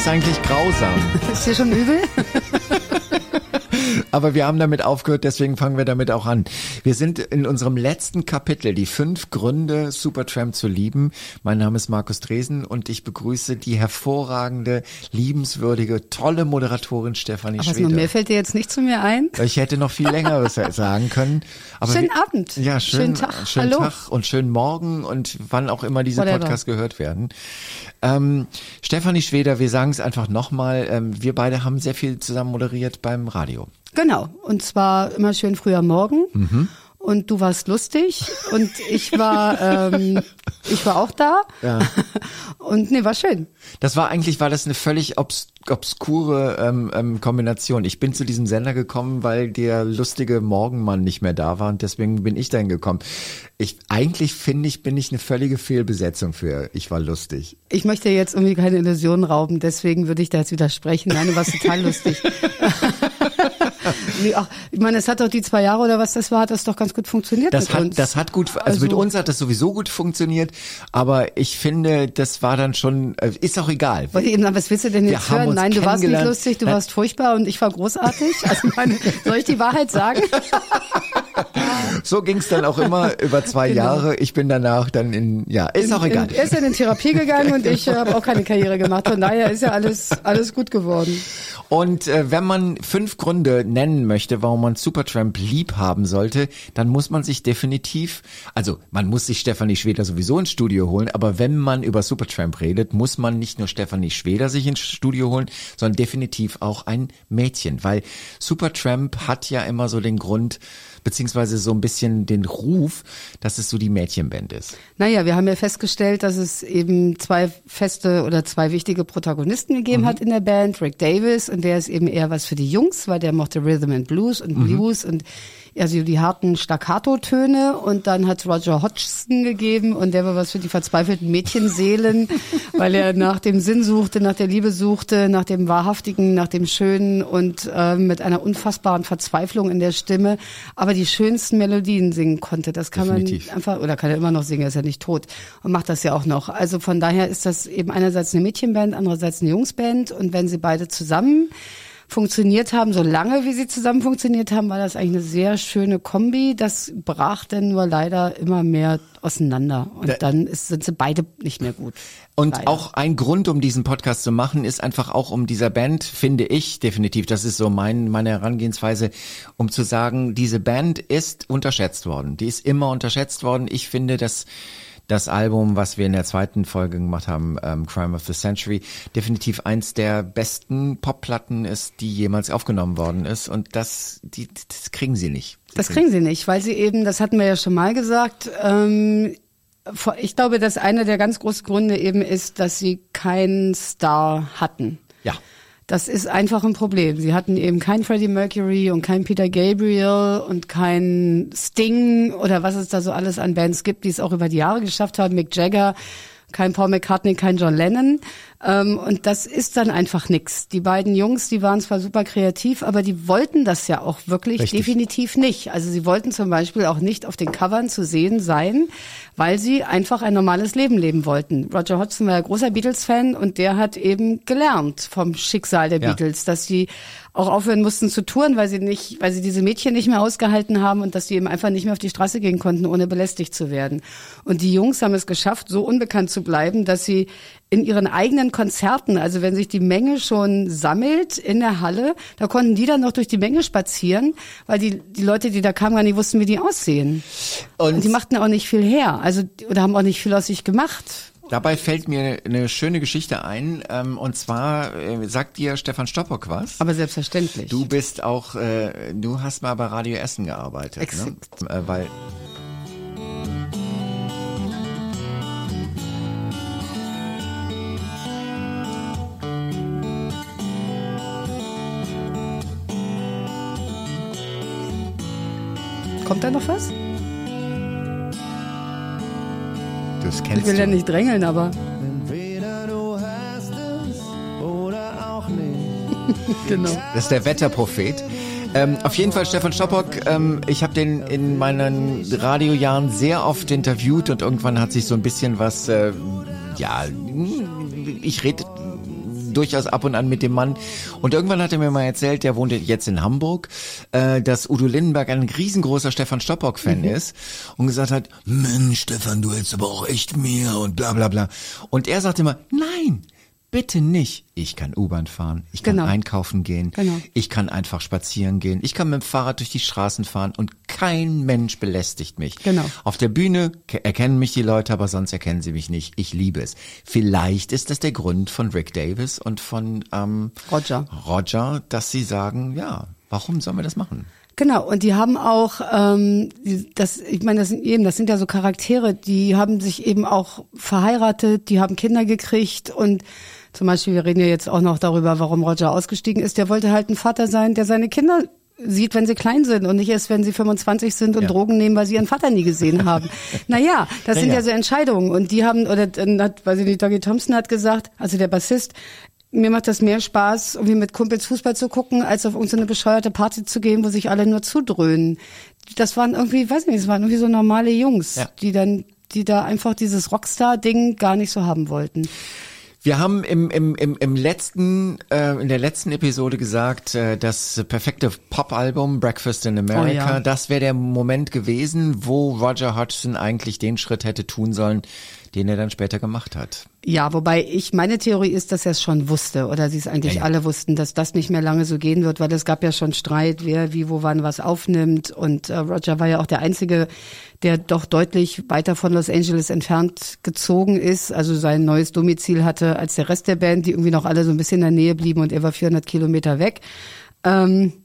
Ist eigentlich grausam. Ist dir schon übel? Aber wir haben damit aufgehört, deswegen fangen wir damit auch an. Wir sind in unserem letzten Kapitel, die fünf Gründe, Supertramp zu lieben. Mein Name ist Markus Dresen und ich begrüße die hervorragende, liebenswürdige, tolle Moderatorin Stefanie Aber Schwede. mehr fällt dir jetzt nicht zu mir ein? Ich hätte noch viel länger was sagen können. Aber Schönen wir- Abend. Ja, schön, Schönen Tag. Schönen Hallo. Tag und schönen Morgen und wann auch immer diese Whatever. Podcasts gehört werden. Ähm, Stefanie Schweder, wir sagen es einfach nochmal, ähm, wir beide haben sehr viel zusammen moderiert beim Radio. Genau. Und zwar immer schön früh am Morgen. Mhm. Und du warst lustig und ich war, ähm, ich war auch da. Ja. Und nee, war schön. Das war eigentlich, war das eine völlig obs obskure ähm, ähm, Kombination. Ich bin zu diesem Sender gekommen, weil der lustige Morgenmann nicht mehr da war und deswegen bin ich dahin gekommen. Ich, eigentlich finde ich, bin ich eine völlige Fehlbesetzung für Ich war lustig. Ich möchte jetzt irgendwie keine Illusionen rauben, deswegen würde ich da jetzt widersprechen. Nein, du warst total lustig. nee, ach, ich meine, es hat doch die zwei Jahre oder was das war, hat das doch ganz gut funktioniert Das mit hat, uns. das hat gut, also, mit Also- uns hat das sowieso gut funktioniert, aber ich finde, das war dann schon, äh, ist auch egal. Wollte eben sagen, was willst du denn Wir jetzt haben hören? Nein, du warst nicht lustig, du warst furchtbar und ich war großartig. Also meine, soll ich die Wahrheit sagen? So ging's dann auch immer über zwei Genau. Jahre. Ich bin danach dann in, ja, ist auch egal. In, er ist dann in Therapie gegangen und ich äh, habe auch keine Karriere gemacht. Von daher ist ja alles, alles gut geworden. Und äh, wenn man fünf Gründe nennen möchte, warum man Supertramp lieb haben sollte, dann muss man sich definitiv, also man muss sich Stefanie Schweder sowieso ins Studio holen, aber wenn man über Supertramp redet, muss man nicht nur Stefanie Schweder sich ins Studio holen, sondern definitiv auch ein Mädchen, weil Supertramp hat ja immer so den Grund, beziehungsweise so ein bisschen den Ruf, dass es so die Mädchenband ist. Naja, wir haben ja festgestellt, dass es eben zwei feste oder zwei wichtige Protagonisten gegeben hat in der Band. Rick Davis, und der ist eben eher was für die Jungs, weil der mochte Rhythm and Blues und Blues und also die harten Staccato-Töne. Und dann hat Roger Hodgson gegeben und der war was für die verzweifelten Mädchenseelen, weil er nach dem Sinn suchte, nach der Liebe suchte, nach dem Wahrhaftigen, nach dem Schönen und äh, mit einer unfassbaren Verzweiflung in der Stimme, aber die schönsten Melodien singen konnte. Das kann Definitiv. man einfach, oder kann er immer noch singen, er ist ja nicht tot und macht das ja auch noch. Also von daher ist das eben einerseits eine Mädchenband, andererseits eine Jungsband und wenn sie beide zusammen funktioniert haben, so lange wie sie zusammen funktioniert haben, war das eigentlich eine sehr schöne Kombi. Das brach dann nur leider immer mehr auseinander und Da- dann ist, sind sie beide nicht mehr gut. Und Leider. auch ein Grund, um diesen Podcast zu machen, ist einfach auch um dieser Band, finde ich definitiv, das ist so mein, meine Herangehensweise, um zu sagen, diese Band ist unterschätzt worden. Die ist immer unterschätzt worden. Ich finde, dass das Album, was wir in der zweiten Folge gemacht haben, ähm, Crime of the Century, definitiv eins der besten Popplatten ist, die jemals aufgenommen worden ist. Und das, die, das kriegen sie nicht. Das kriegen sie nicht, weil sie eben, das hatten wir ja schon mal gesagt, ähm, ich glaube, dass einer der ganz großen Gründe eben ist, dass sie keinen Star hatten. Ja. Das ist einfach ein Problem. Sie hatten eben keinen Freddie Mercury und keinen Peter Gabriel und keinen Sting oder was es da so alles an Bands gibt, die es auch über die Jahre geschafft haben. Mick Jagger, kein Paul McCartney, kein John Lennon. Ähm, und das ist dann einfach nix. Die beiden Jungs, die waren zwar super kreativ, aber die wollten das ja auch wirklich Richtig. definitiv nicht. Also sie wollten zum Beispiel auch nicht auf den Covern zu sehen sein, weil sie einfach ein normales Leben leben wollten. Roger Hodgson war ja großer Beatles-Fan und der hat eben gelernt vom Schicksal der Ja. Beatles, dass sie auch aufhören mussten zu touren, weil sie nicht, weil sie diese Mädchen nicht mehr ausgehalten haben und dass sie eben einfach nicht mehr auf die Straße gehen konnten, ohne belästigt zu werden. Und die Jungs haben es geschafft, so unbekannt zu bleiben, dass sie in ihren eigenen Konzerten, also wenn sich die Menge schon sammelt in der Halle, da konnten die dann noch durch die Menge spazieren, weil die, die Leute, die da kamen, gar nicht wussten, wie die aussehen. Und, Und die machten auch nicht viel her, also oder haben auch nicht viel aus sich gemacht. Dabei fällt mir eine schöne Geschichte ein, ähm, und zwar äh, sagt dir Stefan Stoppock was. Aber selbstverständlich. Du bist auch, äh, du hast mal bei Radio Essen gearbeitet, Exakt. ne? Äh, weil Kommt da noch was? Das Ich kennst will ja du. nicht drängeln, aber Entweder du hast es oder auch nicht. genau. Das ist der Wetterprophet. Ähm, auf jeden Fall Stefan Stoppock, ähm, ich habe den in meinen Radiojahren sehr oft interviewt und irgendwann hat sich so ein bisschen was, äh, ja, ich rede durchaus ab und an mit dem Mann. Und irgendwann hat er mir mal erzählt, der wohnt jetzt in Hamburg, äh, dass Udo Lindenberg ein riesengroßer Stefan Stoppock-Fan ist und gesagt hat, Mensch, Stefan, du hältst aber auch echt mehr und bla bla bla. Und er sagte immer, nein, Bitte nicht. Ich kann U-Bahn fahren, ich kann Genau. einkaufen gehen, Genau. ich kann einfach spazieren gehen, ich kann mit dem Fahrrad durch die Straßen fahren und kein Mensch belästigt mich. Genau. Auf der Bühne ke- erkennen mich die Leute, aber sonst erkennen sie mich nicht. Ich liebe es. Vielleicht ist das der Grund von Rick Davis und von ähm, Roger. Roger, dass sie sagen, ja, warum sollen wir das machen? Genau, und die haben auch, ähm, das, ich meine, das sind eben, das sind ja so Charaktere, die haben sich eben auch verheiratet, die haben Kinder gekriegt und zum Beispiel, wir reden ja jetzt auch noch darüber, warum Roger ausgestiegen ist. Der wollte halt ein Vater sein, der seine Kinder sieht, wenn sie klein sind und nicht erst, wenn sie 25 sind und Ja. Drogen nehmen, weil sie ihren Vater nie gesehen haben. naja, das sind Ja, ja. ja. so Entscheidungen und die haben, oder dann hat, weiß ich nicht, Dougie Thompson hat gesagt, also der Bassist, mir macht das mehr Spaß, irgendwie mit Kumpels Fußball zu gucken, als auf irgendeine bescheuerte Party zu gehen, wo sich alle nur zudröhnen. Das waren irgendwie, weiß ich nicht, das waren irgendwie so normale Jungs, Ja. die dann, die da einfach dieses Rockstar-Ding gar nicht so haben wollten. Wir haben im, im, im, im letzten, äh, in der letzten Episode gesagt, äh, das perfekte Pop-Album Breakfast in America, Oh ja. das wäre der Moment gewesen, wo Roger Hodgson eigentlich den Schritt hätte tun sollen, den er dann später gemacht hat. Ja, wobei ich, meine Theorie ist, dass er es schon wusste oder sie es eigentlich Ja, ja. alle wussten, dass das nicht mehr lange so gehen wird, weil es gab ja schon Streit, wer wie, wo, wann was aufnimmt und äh, Roger war ja auch der Einzige, der doch deutlich weiter von Los Angeles entfernt gezogen ist, also sein neues Domizil hatte als der Rest der Band, die irgendwie noch alle so ein bisschen in der Nähe blieben und er war 400 Kilometer weg. Ähm,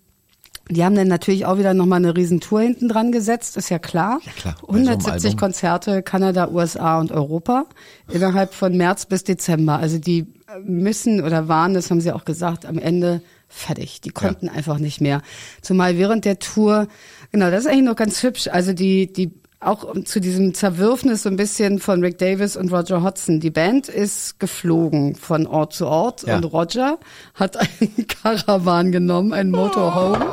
die haben dann natürlich auch wieder nochmal eine Riesentour hinten dran gesetzt, ist ja klar. Ja, klar, bei so einem 170 Album. Konzerte, Kanada, USA und Europa innerhalb von März bis Dezember. Also die müssen oder waren, das haben sie auch gesagt, am Ende fertig. Die konnten einfach nicht mehr. Zumal während der Tour, genau, das ist eigentlich noch ganz hübsch. Also die, die auch zu diesem Zerwürfnis so ein bisschen von Rick Davis und Roger Hodgson. Die Band ist geflogen von Ort zu Ort Ja. und Roger hat einen Caravan genommen, ein Motorhome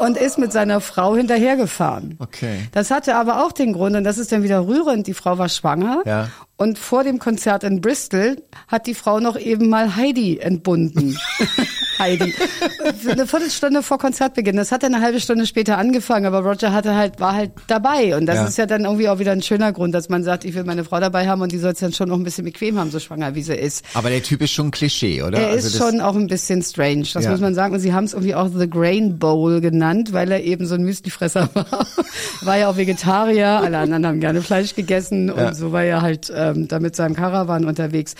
und ist mit seiner Frau hinterhergefahren. Okay. Das hatte aber auch den Grund, und das ist dann wieder rührend, die Frau war schwanger. Ja. Und vor dem Konzert in Bristol hat die Frau noch eben mal Heidi entbunden. Heidi. Eine Viertelstunde vor Konzertbeginn. Das hat dann eine halbe Stunde später angefangen, aber Roger hatte halt, war halt dabei. Und das Ja. ist ja dann irgendwie auch wieder ein schöner Grund, dass man sagt, ich will meine Frau dabei haben und die soll es dann schon noch ein bisschen bequem haben, so schwanger wie sie ist. Aber der Typ ist schon ein Klischee, oder? Er Also ist schon auch ein bisschen strange, das Ja. muss man sagen. Und sie haben es irgendwie auch The Grain Bowl genannt, weil er eben so ein Müslifresser war. war ja auch Vegetarier, alle anderen haben gerne Fleisch gegessen und Ja. so war er halt ähm, da mit seinem Caravan unterwegs.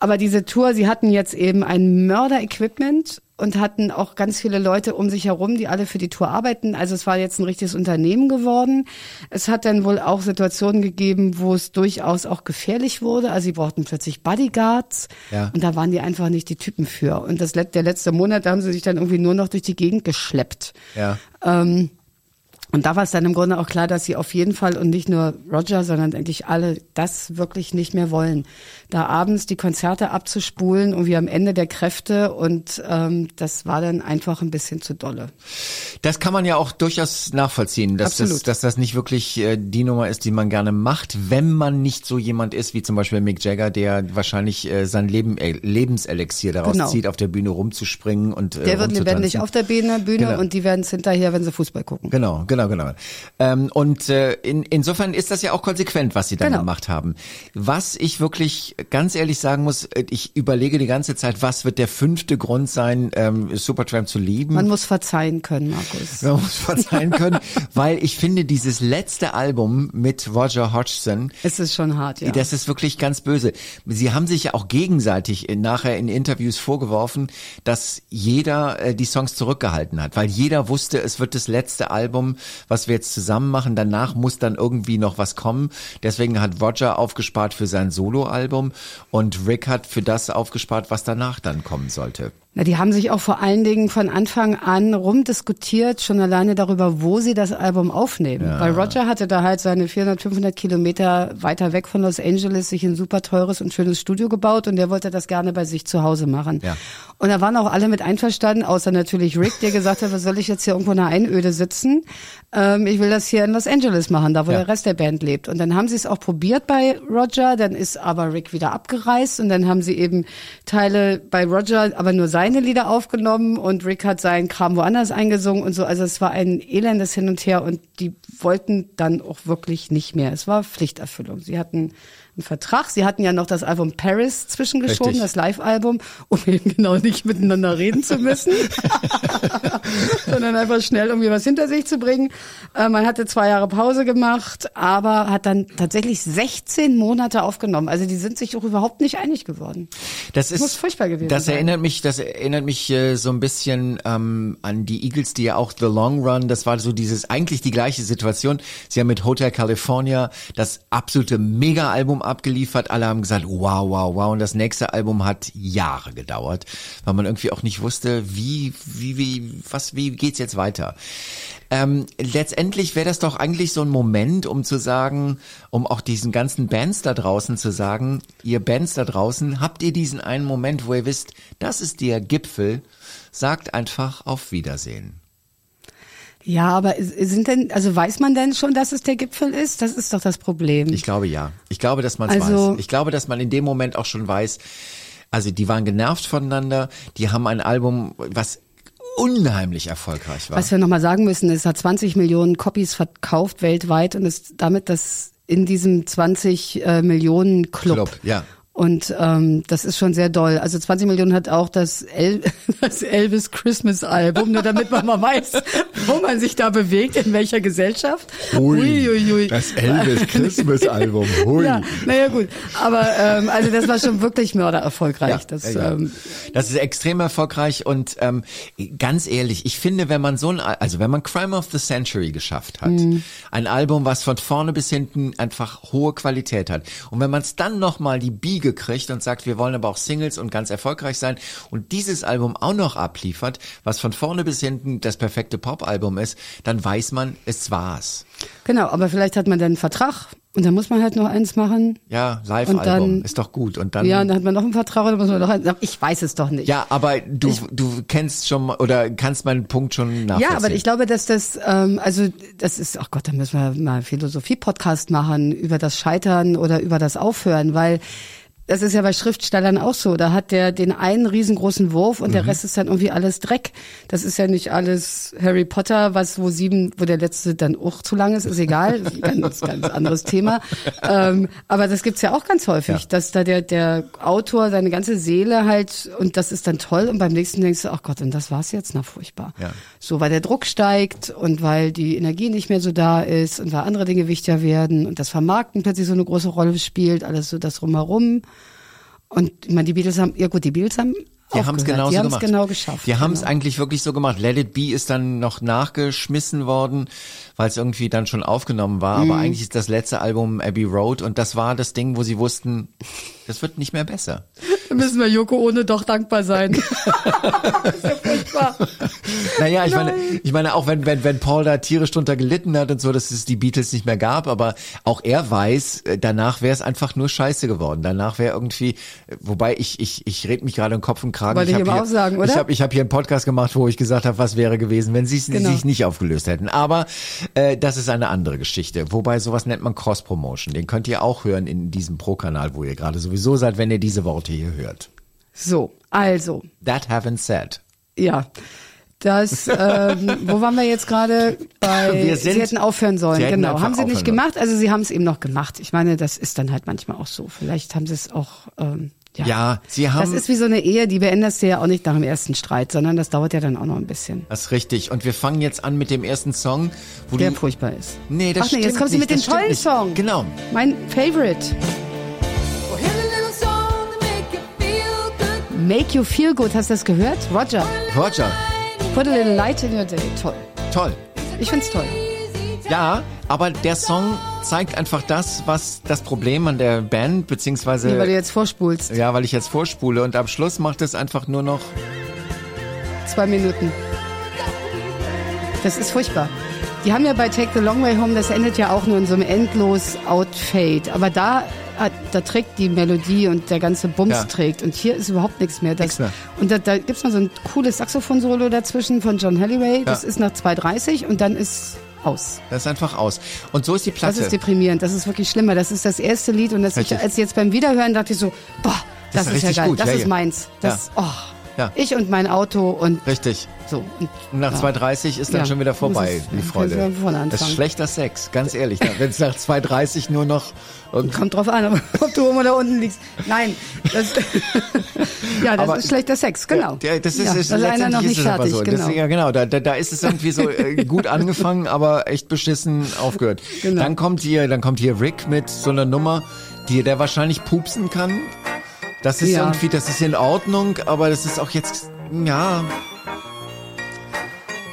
Aber diese Tour, sie hatten jetzt eben ein Mörder-Equipment und hatten auch ganz viele Leute um sich herum, die alle für die Tour arbeiten. Also es war jetzt ein richtiges Unternehmen geworden. Es hat dann wohl auch Situationen gegeben, wo es durchaus auch gefährlich wurde. Also sie brauchten plötzlich Bodyguards Ja. und da waren die einfach nicht die Typen für. Und das der letzte Monat, da haben sie sich dann irgendwie nur noch durch die Gegend geschleppt. Ja. Ähm, und da war es dann im Grunde auch klar, dass sie auf jeden Fall und nicht nur Roger, sondern eigentlich alle das wirklich nicht mehr wollen. Da abends die Konzerte abzuspulen, irgendwie am Ende der Kräfte und ähm, das war dann einfach ein bisschen zu dolle. Das kann man ja auch durchaus nachvollziehen, dass, das, dass das nicht wirklich äh, die Nummer ist, die man gerne macht, wenn man nicht so jemand ist wie zum Beispiel Mick Jagger, der wahrscheinlich äh, sein Leben, äh, Lebenselixier daraus Genau. zieht, auf der Bühne rumzuspringen und äh, Der wird lebendig auf der Bühne, Bühne Genau. und die werden es hinterher, wenn sie Fußball gucken. Genau, genau, genau. Ähm, und äh, in, insofern ist das ja auch konsequent, was sie dann Genau. gemacht haben. Was ich wirklich ganz ehrlich sagen muss, äh, ich überlege die ganze Zeit, was wird der fünfte Grund sein, ähm, Supertramp zu lieben. Man muss verzeihen können, Markus. Man muss verzeihen können, weil ich finde, dieses letzte Album mit Roger Hodgson, Es ist schon hart, ja. das ist wirklich ganz böse. Sie haben sich ja auch gegenseitig in, nachher in Interviews vorgeworfen, dass jeder äh, die Songs zurückgehalten hat, weil jeder wusste, es wird das letzte Album, was wir jetzt zusammen machen. Danach muss dann irgendwie noch was kommen. Deswegen hat Roger aufgespart für sein Soloalbum und Rick hat für das aufgespart, was danach dann kommen sollte. Na, die haben sich auch vor allen Dingen von Anfang an rumdiskutiert, schon alleine darüber, wo sie das Album aufnehmen. Ja. Weil Roger hatte da halt seine 400, 500 Kilometer weiter weg von Los Angeles sich ein super teures und schönes Studio gebaut und der wollte das gerne bei sich zu Hause machen. Ja. Und da waren auch alle mit einverstanden, außer natürlich Rick, der gesagt hat, was soll ich jetzt hier irgendwo in einer Einöde sitzen? Ähm, ich will das hier in Los Angeles machen, da wo Ja. der Rest der Band lebt. Und dann haben sie es auch probiert bei Roger, dann ist aber Rick wieder abgereist und dann haben sie eben Teile bei Roger, aber nur seine Lieder aufgenommen und Rick hat seinen Kram woanders eingesungen und so. Also es war ein elendes Hin und Her und die wollten dann auch wirklich nicht mehr. Es war Pflichterfüllung. Sie hatten einen Vertrag. Sie hatten ja noch das Album Paris zwischengeschoben, Richtig. das Live-Album, um eben genau nicht miteinander reden zu müssen, sondern einfach schnell irgendwie was hinter sich zu bringen. Äh, man hatte zwei Jahre Pause gemacht, aber hat dann tatsächlich 16 Monate aufgenommen. Also die sind sich auch überhaupt nicht einig geworden. Das ist muss furchtbar gewesen Das sein. erinnert mich, das erinnert mich äh, so ein bisschen ähm, an die Eagles, die ja auch The Long Run. Das war so dieses eigentlich die gleiche Situation. Sie haben mit Hotel California das absolute Mega-Album abgeliefert. Alle haben gesagt, wow, wow, wow. Und das nächste Album hat Jahre gedauert, weil man irgendwie auch nicht wusste, wie, wie, wie, was, wie geht's jetzt weiter. Ähm, letztendlich wäre das doch eigentlich so ein Moment, um zu sagen, um auch diesen ganzen Bands da draußen zu sagen, ihr Bands da draußen, habt ihr diesen einen Moment, wo ihr wisst, das ist der Gipfel, sagt einfach auf Wiedersehen. Ja, aber sind denn, also weiß man denn schon, dass es der Gipfel ist? Das ist doch das Problem. Ich glaube ja. Ich glaube, dass man es Also- weiß. Ich glaube, dass man in dem Moment auch schon weiß, also die waren genervt voneinander, die haben ein Album, was unheimlich erfolgreich war. Was wir nochmal sagen müssen, es hat 20 Millionen Copies verkauft weltweit und ist damit das in diesem 20 äh, Millionen Club. Club, ja. Und ähm, das ist schon sehr doll. Also 20 Millionen hat auch das, El das Elvis Christmas Album, nur damit man mal weiß, wo man sich da bewegt, in welcher Gesellschaft. Uiuiui. Das Elvis Christmas Album. Hui. Ja, naja gut. Aber ähm, also das war schon wirklich mördererfolgreich. Ja, das, ja. Ähm, das ist extrem erfolgreich und ähm, ganz ehrlich, ich finde, wenn man so ein, Al- also wenn man Crime of the Century geschafft hat, Mhm. ein Album, was von vorne bis hinten einfach hohe Qualität hat und wenn man es dann nochmal die Biege kriegt und sagt, wir wollen aber auch Singles und ganz erfolgreich sein und dieses Album auch noch abliefert, was von vorne bis hinten das perfekte Pop-Album ist, dann weiß man, es war's. genau, aber vielleicht hat man dann einen Vertrag und dann muss man halt noch eins machen. Ja, Live-Album ist doch gut und dann Ja, und dann hat man noch einen Vertrag und dann muss man noch eins. Ich weiß es doch nicht. ja, aber du, du kennst schon oder kannst meinen Punkt schon nachvollziehen. Ja, aber ich glaube, dass das, ähm, also das ist, ach Gott, da müssen wir mal Philosophie-Podcast machen über das Scheitern oder über das Aufhören, weil das ist ja bei Schriftstellern auch so. Da hat der den einen riesengroßen Wurf und Mhm. der Rest ist dann irgendwie alles Dreck. Das ist ja nicht alles Harry Potter, was wo sieben, wo der letzte dann auch zu lang ist, ist egal. ganz, ganz anderes Thema. Ähm, aber das gibt's ja auch ganz häufig, Ja. dass da der, der Autor seine ganze Seele halt, und das ist dann toll, und beim nächsten denkst du, ach Gott, und das war's jetzt, na furchtbar. Ja. So, weil der Druck steigt und weil die Energie nicht mehr so da ist und weil andere Dinge wichtiger werden und das Vermarkten plötzlich so eine große Rolle spielt, alles so das rumherum. Und ich meine, die Beatles haben, ja gut, die Beatles haben Die haben es die haben's gemacht. genau geschafft. Die haben es genau. eigentlich wirklich so gemacht. Let It Be ist dann noch nachgeschmissen worden, weil es irgendwie dann schon aufgenommen war. Mhm. Aber eigentlich ist das letzte Album Abbey Road und das war das Ding, wo sie wussten, das wird nicht mehr besser. Da müssen wir Joko ohne doch dankbar sein. das ist ja furchtbar. Naja, ich meine, Nein. ich meine auch wenn, wenn, wenn Paul da tierisch drunter gelitten hat und so, dass es die Beatles nicht mehr gab, aber auch er weiß, äh, danach wäre es einfach nur scheiße geworden. Danach wäre irgendwie, äh, wobei ich, ich, ich red mich gerade im Kopf und Kragen. Wollte ich ich hab aber hier, auch sagen, oder? Ich habe ich hab hier einen Podcast gemacht, wo ich gesagt habe, was wäre gewesen, wenn sie es Genau. sich nicht aufgelöst hätten. Aber äh, das ist eine andere Geschichte. Wobei sowas nennt man Cross-Promotion. Den könnt ihr auch hören in diesem Pro-Kanal, wo ihr gerade sowieso seid, wenn ihr diese Worte hier hört. So, also, That haven't said. ja. Das, ähm, wo waren wir jetzt gerade? Bei, Wir sind- sie hätten aufhören sollen, hätten genau. Haben sie nicht gemacht, also sie haben es eben noch gemacht. Ich meine, das ist dann halt manchmal auch so. Vielleicht haben sie es auch, ähm, ja. Ja, sie haben- Das ist wie so eine Ehe, die beendest du ja auch nicht nach dem ersten Streit, sondern das dauert ja dann auch noch ein bisschen. Das ist richtig. Und wir fangen jetzt an mit dem ersten Song, wo Der du furchtbar ist. Nee, das Ach nee, jetzt kommt sie mit dem tollen nicht. Song. Genau. Mein Favorite. Little song make you feel good. Make You Feel Good, hast du das gehört? Roger. Roger, Put a little light in your day. Toll. toll. Ich find's toll. Ja, aber der Song zeigt einfach das, was das Problem an der Band, beziehungsweise, Nee, weil du jetzt vorspulst. ja, weil ich jetzt vorspule und am Schluss macht es einfach nur noch, zwei Minuten. Das ist furchtbar. Die haben ja bei Take the Long Way Home, das endet ja auch nur in so einem endlos Outfade. Aber da, hat- da trägt die Melodie und der ganze Bums Ja. trägt. Und hier ist überhaupt nichts mehr. Das, Nichts mehr. Und da, da gibt's noch so ein cooles Saxophon-Solo dazwischen von John Halliway. Das Ja. ist nach 2.30 und dann ist aus. Das ist einfach aus. Und so ist die Das Platte. ist deprimierend. Das ist wirklich schlimmer. Das ist das erste Lied und das ich, als jetzt beim Wiederhören dachte ich so, boah, Das das, ist ist, ja geil. gut. Das Ja, ist ja. meins. Das, oh, Ja. ich und mein Auto und Richtig. so. Und, Und nach ja. 2.30 ist dann Ja, schon wieder vorbei, es- die Freude. Das ist schlechter Sex, ganz ehrlich. Wenn es nach 2.30 nur noch... Kommt drauf an, ob du oben oder unten liegst. Nein, das, ja, das Aber- ist schlechter Sex, genau. Ja, das ist, ja, ist da ist noch ist nicht einfach fertig, so. genau. Das, ja, genau. Da, da, da ist es irgendwie so äh, gut angefangen, aber echt beschissen aufgehört. Genau. Dann kommt hier, dann kommt hier Rick mit so einer Nummer, die der wahrscheinlich pupsen kann. Das ist Ja. irgendwie, das ist in Ordnung, aber das ist auch jetzt, ja,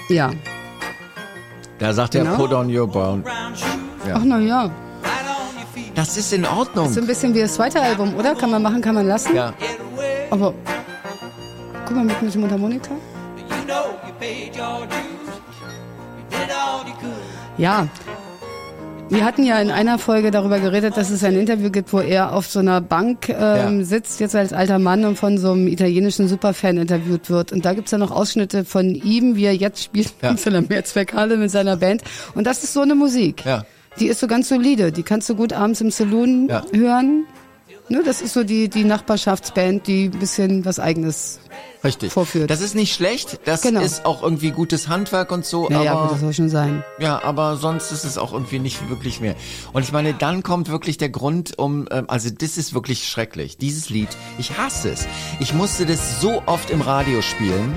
Ja. da sagt er Genau. Put on your brown. Ach na ja, Das ist in Ordnung. so ein bisschen wie das zweite Album, oder? Kann man machen, kann man lassen. Ja, Aber guck mal mit, mit dem Mundharmonika. Ja. Wir hatten ja in einer Folge darüber geredet, dass es ein Interview gibt, wo er auf so einer Bank ähm, Ja. sitzt, jetzt als alter Mann und von so einem italienischen Superfan interviewt wird. Und da gibt's ja noch Ausschnitte von ihm, wie er jetzt spielt Ja. in seiner Mehrzweckhalle mit seiner Band. Und das ist so eine Musik. Ja. Die ist so ganz solide. Die kannst du gut abends im Saloon Ja. hören. Ne, das ist so die, die Nachbarschaftsband, die ein bisschen was Eigenes. richtig. Vorführt. Das ist nicht schlecht. Das Genau. ist auch irgendwie gutes Handwerk und so. Naja, aber gut, das soll schon sein. Ja, aber sonst ist es auch irgendwie nicht wirklich mehr. Und ich meine, dann kommt wirklich der Grund um, ähm, also das ist wirklich schrecklich. Dieses Lied, ich hasse es. Ich musste das so oft im Radio spielen.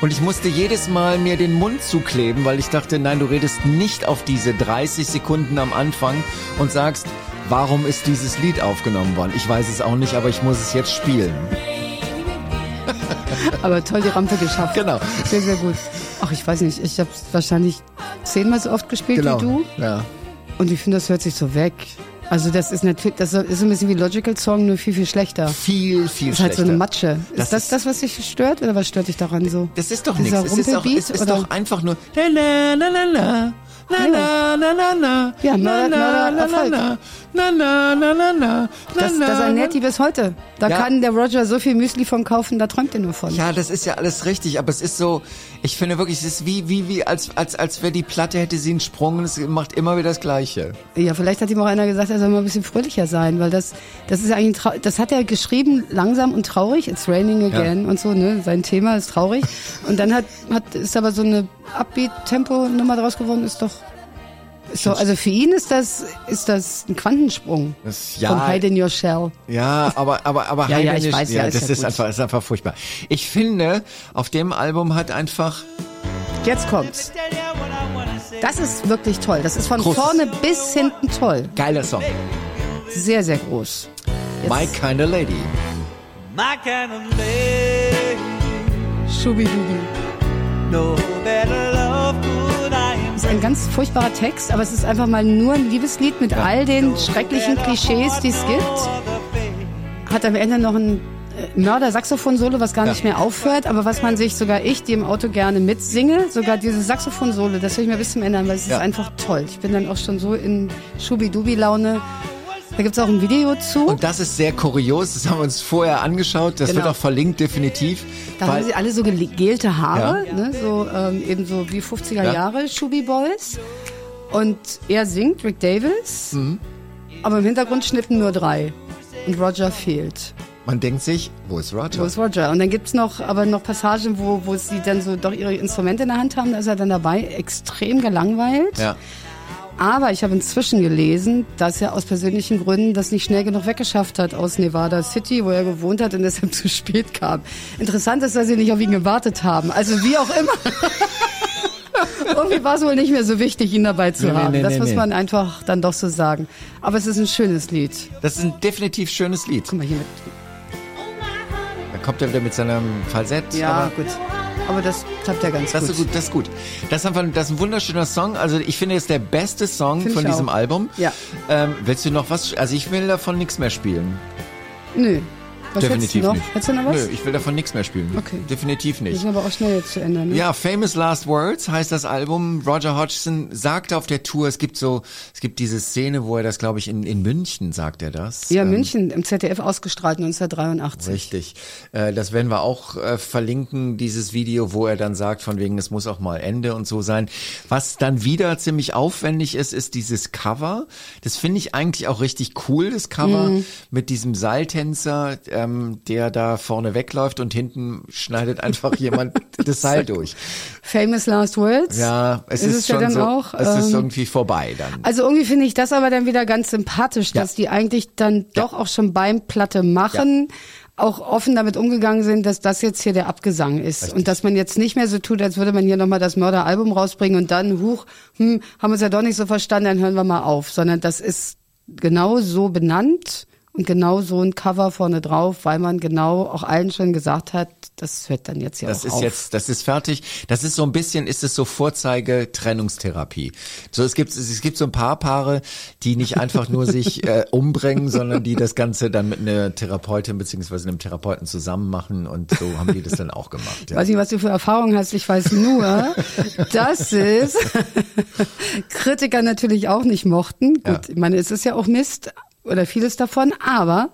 Und ich musste jedes Mal mir den Mund zukleben, weil ich dachte, nein, du redest nicht auf diese 30 Sekunden am Anfang und sagst, warum ist dieses Lied aufgenommen worden? Ich weiß es auch nicht, aber ich muss es jetzt spielen. Aber toll die Rampe geschafft. Genau. Sehr, sehr gut. Ach, ich weiß nicht, ich habe wahrscheinlich zehnmal so oft gespielt Genau. wie du. Ja. Und ich finde, das hört sich so weg. Also das ist natürlich, das ist ein bisschen wie Logical Song, nur viel, viel schlechter. Viel, viel Das ist halt so schlechter. eine Matsche. Das ist das ist- das, was dich stört oder was stört dich daran so? Das ist doch nichts. Es ist, Rumpelbeat, es ist doch einfach nur na na na na na Ja, na na na Erfolg. na na na na na na Das, na, das na, ernährt die bis heute. Da Ja. kann der Roger so viel Müsli von kaufen, da träumt er nur von. Ja, das ist ja alles richtig, aber es ist so, ich finde wirklich, es ist wie, wie, wie, als, als, als wäre die Platte, hätte sie einen Sprung und es macht immer wieder das Gleiche. Ja, vielleicht hat ihm auch einer gesagt, er soll mal ein bisschen fröhlicher sein, weil das, das ist eigentlich, ein Trau das hat er geschrieben, langsam und traurig, It's Raining Again und so, ne, sein Thema ist traurig. Und dann hat, hat, ist aber so eine Upbeat-Tempo-Nummer draus geworden, ist doch, ist doch, also für ihn ist das, ist das ein Quantensprung. Das, Von ja, Hide in Your Shell. ja, aber, aber, aber Ja, ja, Heidnisch- ich weiß, ja, ist das ja ist gut. einfach, ist einfach furchtbar. Ich finde, auf dem Album hat einfach, Jetzt kommt's. Das ist wirklich toll. Das ist von Großes- vorne bis hinten toll. geiler Song. Sehr, sehr groß. Jetzt My Kinda Lady. My kind of lady, Schubidubi. no better ist ein ganz furchtbarer Text, aber es ist einfach mal nur ein Liebeslied mit all den schrecklichen Klischees, die es gibt. Hat am Ende noch ein äh, Mörder-Saxophon-Solo, was gar nicht mehr aufhört, aber was man sich, sogar ich, die im Auto gerne mitsinge, sogar dieses Saxophon-Solo, das höre ich mir bis zum Ende an, weil es ist einfach toll. Ich bin dann auch schon so in Schubidubi-Laune. Da gibt's auch ein Video zu. Und das ist sehr kurios, das haben wir uns vorher angeschaut, das Genau. wird auch verlinkt, definitiv. Da haben sie alle so gegelte Haare, Ja. ne, so ähm, eben so wie 50er Ja. Jahre Shubi Boys. Und er singt, Rick Davis, Mhm. aber im Hintergrund schnippen nur drei. Und Roger fehlt. Man denkt sich, wo ist Roger? Wo ist Roger? Und dann gibt's noch, aber noch Passagen, wo, wo sie dann so doch ihre Instrumente in der Hand haben. Da ist er dann dabei, extrem gelangweilt. Ja. Aber ich habe inzwischen gelesen, dass er aus persönlichen Gründen das nicht schnell genug weggeschafft hat aus Nevada City, wo er gewohnt hat und deshalb zu spät kam. Interessant ist, dass sie nicht auf ihn gewartet haben. Also wie auch immer. Irgendwie war es wohl nicht mehr so wichtig, ihn dabei zu Nee, haben. nee, das nee, muss man einfach dann doch so sagen. Aber es ist ein schönes Lied. Das ist ein definitiv schönes Lied. Guck mal hier mit. Da kommt er wieder mit seinem Falsett. Ja, gut. Aber das klappt ja ganz Das gut. ist gut, das ist gut. Das ist einfach, das ist ein wunderschöner Song. Also ich finde, es ist der beste Song Find von diesem auch. Album. Ja. Ähm, willst du noch was? Also ich will davon nichts mehr spielen. Nö. Was hättest du noch? nicht. Hättest du noch was? Nö, ich will davon nichts mehr spielen. Okay. Definitiv Wir nicht. sind aber auch schnell jetzt zu Ende, ne? Ja, Famous Last Words heißt das Album. Roger Hodgson sagte auf der Tour, es gibt so, es gibt diese Szene, wo er das, glaube ich, in, in München sagt er das. Ja, Ähm, München im ZDF ausgestrahlt 1983. Richtig. Äh, das werden wir auch äh, verlinken, dieses Video, wo er dann sagt, von wegen, es muss auch mal Ende und so sein. Was dann wieder ziemlich aufwendig ist, ist dieses Cover. Das finde ich eigentlich auch richtig cool, das Cover Mhm. mit diesem Seiltänzer, ähm, der da vorne wegläuft und hinten schneidet einfach jemand das Seil durch. Famous Last Words. Ja, es Ist ist, es ja schon dann so, auch, es ist ähm, irgendwie vorbei dann. Also irgendwie finde ich das aber dann wieder ganz sympathisch, Ja. dass die eigentlich dann doch auch schon beim Platte machen auch offen damit umgegangen sind, dass das jetzt hier der Abgesang ist und dass man jetzt nicht mehr so tut, als würde man hier nochmal das Mörderalbum rausbringen und dann, huch, hm, haben wir es ja doch nicht so verstanden, dann hören wir mal auf, sondern das ist genau so benannt und genau so ein Cover vorne drauf, weil man genau auch allen schon gesagt hat, das hört dann jetzt ja Das auch ist auf. jetzt, das ist fertig. Das ist so ein bisschen, ist es so Vorzeige-Trennungstherapie. So, es gibt, es gibt so ein paar Paare, die nicht einfach nur sich äh, umbringen, sondern die das Ganze dann mit einer Therapeutin beziehungsweise einem Therapeuten zusammen machen und so haben die das dann auch gemacht. Ja. Weiß nicht, was du für Erfahrungen hast. Ich weiß nur, dass es Kritiker natürlich auch nicht mochten. Gut, Ja. ich meine, es ist ja auch Mist oder vieles davon, aber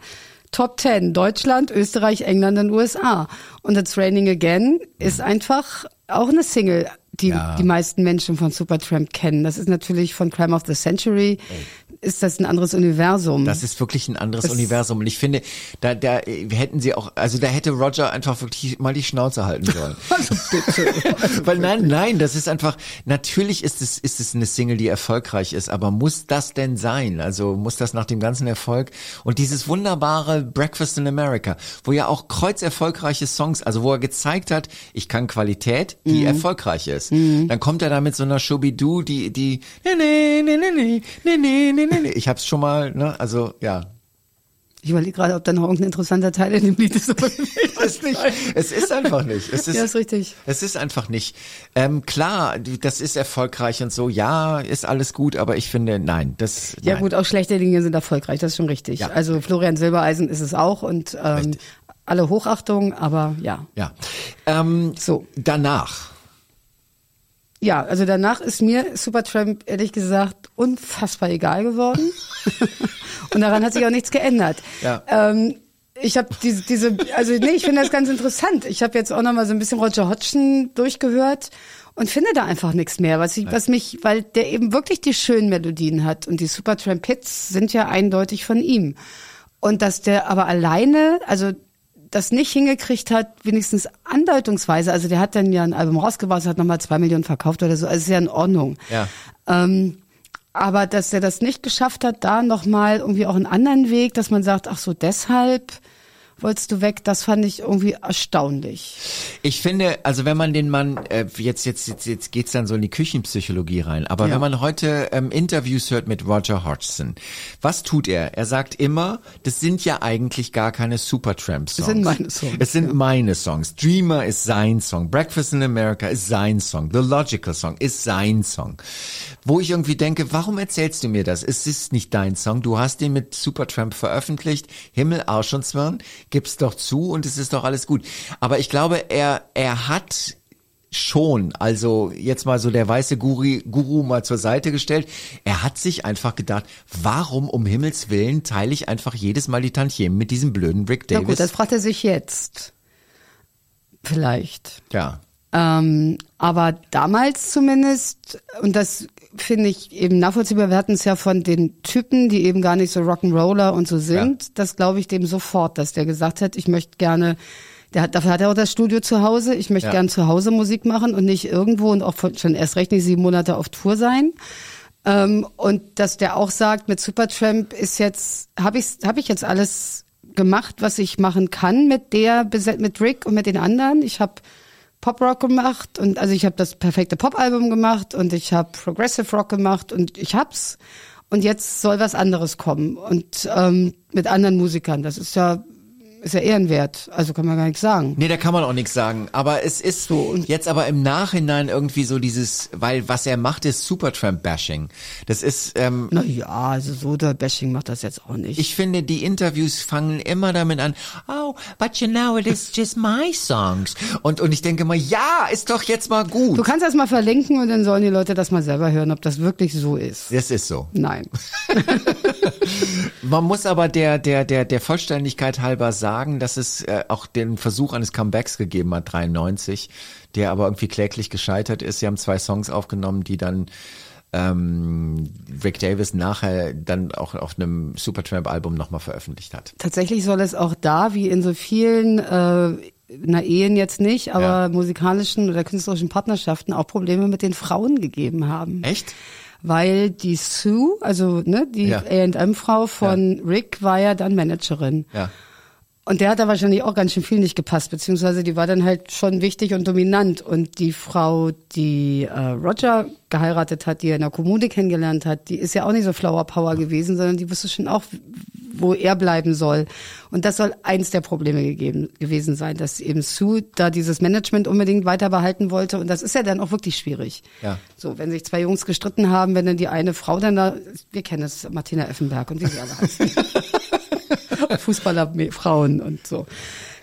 Top 10, Deutschland, Österreich, England und USA. Und It's Raining Again ist einfach auch eine Single, die Ja. die meisten Menschen von Supertramp kennen. Das ist natürlich von Crime of the Century, ist das ein anderes Universum. Das ist wirklich ein anderes Das- Universum. Und ich finde, da, da äh, hätten sie auch, also da hätte Roger einfach wirklich mal die Schnauze halten sollen. also bitte. Weil nein, nein, das ist einfach, natürlich ist es, ist es eine Single, die erfolgreich ist, aber muss das denn sein? Also muss das nach dem ganzen Erfolg und dieses wunderbare Breakfast in America, wo ja auch kreuzerfolgreiche Songs, also wo er gezeigt hat, ich kann Qualität, die erfolgreich ist. Dann kommt er da mit so einer Schubidu, die, die, ne, ne, ne, ne, ne, ne, ne, ne, ne, ne. ich hab's schon mal, ne, also, ja. Ich überlege gerade, ob da noch irgendein interessanter Teil in dem Lied ist. ist nicht. Es ist einfach nicht. Es ist, Ja, ist richtig. Es ist einfach nicht. Ähm, klar, das ist erfolgreich und so. Ja, ist alles gut, aber ich finde, nein, das. Ja nein. gut, auch schlechte Dinge sind erfolgreich, das ist schon richtig. Ja. Also Florian Silbereisen ist es auch und ähm, Richtig. alle Hochachtung, aber ja. Ja. Ähm, So. Danach. Ja, also danach ist mir Supertramp ehrlich gesagt unfassbar egal geworden. und daran hat sich auch nichts geändert. Ja. Ähm, ich habe diese, diese, also nee, ich finde das ganz interessant. Ich habe jetzt auch noch mal so ein bisschen Roger Hodgson durchgehört und finde da einfach nichts mehr, was ich, was mich, weil der eben wirklich die schönen Melodien hat und die Supertramp Hits sind ja eindeutig von ihm. Und dass der aber alleine, also das nicht hingekriegt hat, wenigstens andeutungsweise, also der hat dann ja ein Album rausgebracht, hat nochmal zwei Millionen verkauft oder so, also ist ja in Ordnung. Ja. Ähm, aber dass er das nicht geschafft hat, da nochmal irgendwie auch einen anderen Weg, dass man sagt, ach so, deshalb wolltest du weg, das fand ich irgendwie erstaunlich. Ich finde, also wenn man den Mann, äh, jetzt, jetzt, jetzt, jetzt geht's dann so in die Küchenpsychologie rein, aber Ja. wenn man heute ähm, Interviews hört mit Roger Hodgson, was tut er? Er sagt immer, das sind ja eigentlich gar keine Supertramp-Songs. Das sind meine Songs, Es sind meine Songs. Dreamer ist sein Song. Breakfast in America ist sein Song. The Logical Song ist sein Song. Wo ich irgendwie denke, warum erzählst du mir das? Es ist nicht dein Song. Du hast den mit Supertramp veröffentlicht. Himmel, Arsch und Zwirn. Gib's doch zu und es ist doch alles gut. Aber ich glaube, er, er hat schon, also jetzt mal so der weiße Guru, Guru mal zur Seite gestellt. Er hat sich einfach gedacht, warum um Himmels Willen teile ich einfach jedes Mal die Tantiemen mit diesem blöden Rick Na Davis? gut, das fragt er sich jetzt. Vielleicht. ja. Ähm, aber damals zumindest, und das finde ich eben nachvollziehbar, wir hatten es ja von den Typen, die eben gar nicht so Rock'n'Roller und so sind, das glaube ich dem sofort, dass der gesagt hat, ich möchte gerne, der hat, dafür hat er auch das Studio zu Hause, ich möchte Ja. gerne zu Hause Musik machen und nicht irgendwo und auch schon erst recht nicht sieben Monate auf Tour sein. Ähm, und dass der auch sagt, mit Supertramp ist jetzt, habe ich, hab ich jetzt alles gemacht, was ich machen kann mit der, mit Rick und mit den anderen. Ich habe Pop-Rock gemacht und also ich habe das perfekte Pop-Album gemacht und ich habe Progressive Rock gemacht und ich hab's. Und jetzt soll was anderes kommen und ähm, mit anderen Musikern. Das ist ja ist ja ehrenwert. Also kann man gar nichts sagen. Nee, da kann man auch nichts sagen. Aber es ist jetzt aber im Nachhinein irgendwie so dieses, weil was er macht, ist Supertramp-Bashing. Das ist, ähm, Na ja, also so der Bashing macht das jetzt auch nicht. ich finde, die Interviews fangen immer damit an, oh, but you know, it is just my songs. Und, und ich denke mal, ja, ist doch jetzt mal gut. du kannst das mal verlinken und dann sollen die Leute das mal selber hören, ob das wirklich so ist. Das ist so. Nein. Man muss aber der, der, der, der Vollständigkeit halber sagen, dass es äh, auch den Versuch eines Comebacks gegeben hat, 93, der aber irgendwie kläglich gescheitert ist. Sie haben zwei Songs aufgenommen, die dann ähm, Rick Davis nachher dann auch auf einem Supertramp-Album nochmal veröffentlicht hat. Tatsächlich soll es auch da, wie in so vielen, äh, na Ehen jetzt nicht, aber Ja. musikalischen oder künstlerischen Partnerschaften auch Probleme mit den Frauen gegeben haben. Echt? Weil die Sue, also ne, die Ja. A&M-Frau von Rick war ja dann Managerin. Ja. Und der hat da wahrscheinlich auch ganz schön viel nicht gepasst, beziehungsweise die war dann halt schon wichtig und dominant. Und die Frau, die äh, Roger geheiratet hat, die er in der Kommune kennengelernt hat, die ist ja auch nicht so Flower Power gewesen, sondern die wusste schon auch, wo er bleiben soll. Und das soll eins der Probleme gegeben, gewesen sein, dass eben Sue da dieses Management unbedingt weiter behalten wollte. Und das ist ja dann auch wirklich schwierig. Ja. So, wenn sich zwei Jungs gestritten haben, wenn dann die eine Frau dann da, wir kennen es, Martina Effenberg und wie sie alle heißen. Fußballerfrauen und so.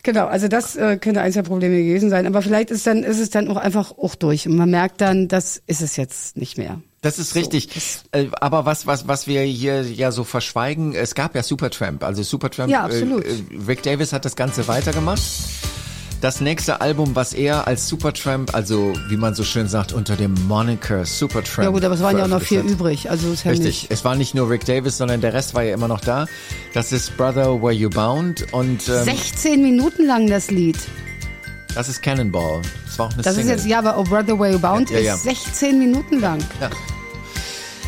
Genau, also das äh, könnte eins der Probleme gewesen sein. Aber vielleicht ist dann ist es dann auch einfach auch durch und man merkt dann, das ist es jetzt nicht mehr. Das ist richtig. Äh, aber was, was, was wir hier ja so verschweigen, es gab ja Supertramp. Also Supertramp, Ja, absolut. Äh, äh, Rick Davis hat das Ganze weitergemacht. Das nächste Album, was er als Supertramp, also wie man so schön sagt, unter dem Moniker Supertramp. Ja gut, aber es waren ja auch noch vier übrig. Also ja Richtig. nicht. Es war nicht nur Rick Davis, sondern der Rest war ja immer noch da. Das ist Brother Where You Bound und ähm, 16 Minuten lang das Lied. Das ist Cannonball. Das war auch eine Das ist jetzt, ja, aber Oh Brother Where You Bound Ja, ja, ja. ist 16 Minuten lang. Ja.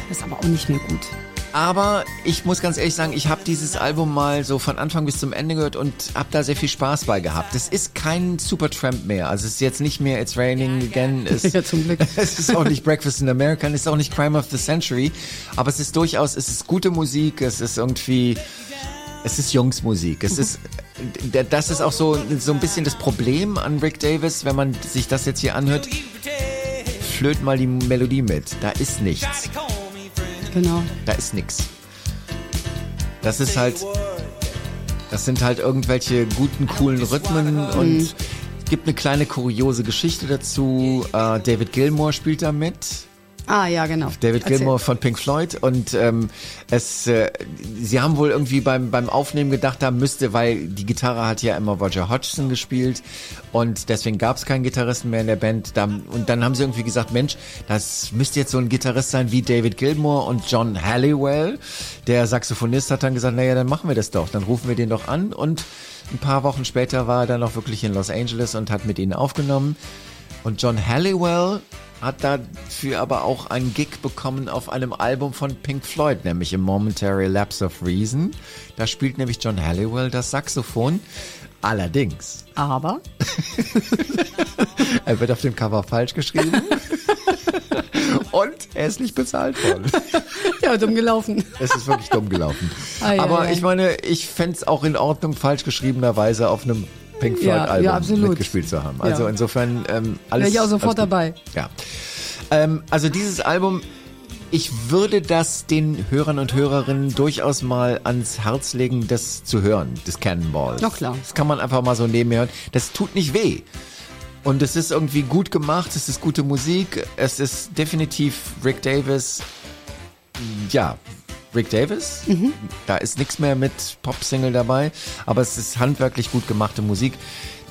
Das ist aber auch nicht mehr gut. Aber ich muss ganz ehrlich sagen, ich habe dieses Album mal so von Anfang bis zum Ende gehört und habe da sehr viel Spaß bei gehabt. Es ist kein Supertramp mehr. Also es ist jetzt nicht mehr It's Raining Again. Es, Ja, zum Glück. Es ist auch nicht Breakfast in America. Es ist auch nicht Crime of the Century. Aber es ist durchaus, es ist gute Musik. Es ist irgendwie, es ist Jungsmusik. Es ist, das ist auch so, so ein bisschen das Problem an Rick Davis, wenn man sich das jetzt hier anhört. Flöt mal die Melodie mit. Da ist nichts. Genau. Da ist nix. Das ist halt, das sind halt irgendwelche guten, coolen Rhythmen und es gibt eine kleine kuriose Geschichte dazu. Äh, David Gilmour spielt da mit. Ah, ja, genau. David Erzähl. Gilmour von Pink Floyd und ähm, es, äh, sie haben wohl irgendwie beim beim Aufnehmen gedacht, da müsste, weil die Gitarre hat ja immer Roger Hodgson gespielt und deswegen gab es keinen Gitarristen mehr in der Band. Da, und dann haben sie irgendwie gesagt, Mensch, das müsste jetzt so ein Gitarrist sein wie David Gilmour und John Halliwell. Der Saxophonist hat dann gesagt, naja, dann machen wir das doch, dann rufen wir den doch an und ein paar Wochen später war er dann auch wirklich in Los Angeles und hat mit ihnen aufgenommen. Und John Halliwell hat dafür aber auch einen Gig bekommen auf einem Album von Pink Floyd, nämlich im Momentary Lapse of Reason. Da spielt nämlich John Halliwell das Saxophon. Allerdings, Aber er wird auf dem Cover falsch geschrieben. Und er ist nicht bezahlt worden. ja, dumm gelaufen. Es ist wirklich dumm gelaufen. Ei, Aber ei, ei. ich meine, ich fänd's auch in Ordnung, falsch geschriebenerweise auf einem Pink Ja, Floyd-Album ja, absolut. mitgespielt zu haben. Also Ja. insofern ähm, alles. Wäre ich auch sofort dabei. Ja. Ähm, also dieses Album, ich würde das den Hörern und Hörerinnen durchaus mal ans Herz legen, das zu hören, das Cannonball. Na klar. Das kann man einfach mal so nebenher hören. Das tut nicht weh. Und es ist irgendwie gut gemacht, es ist gute Musik, es ist definitiv Rick Davis. Ja, Rick Davis. Da ist nichts mehr mit Pop-Single dabei, aber es ist handwerklich gut gemachte Musik,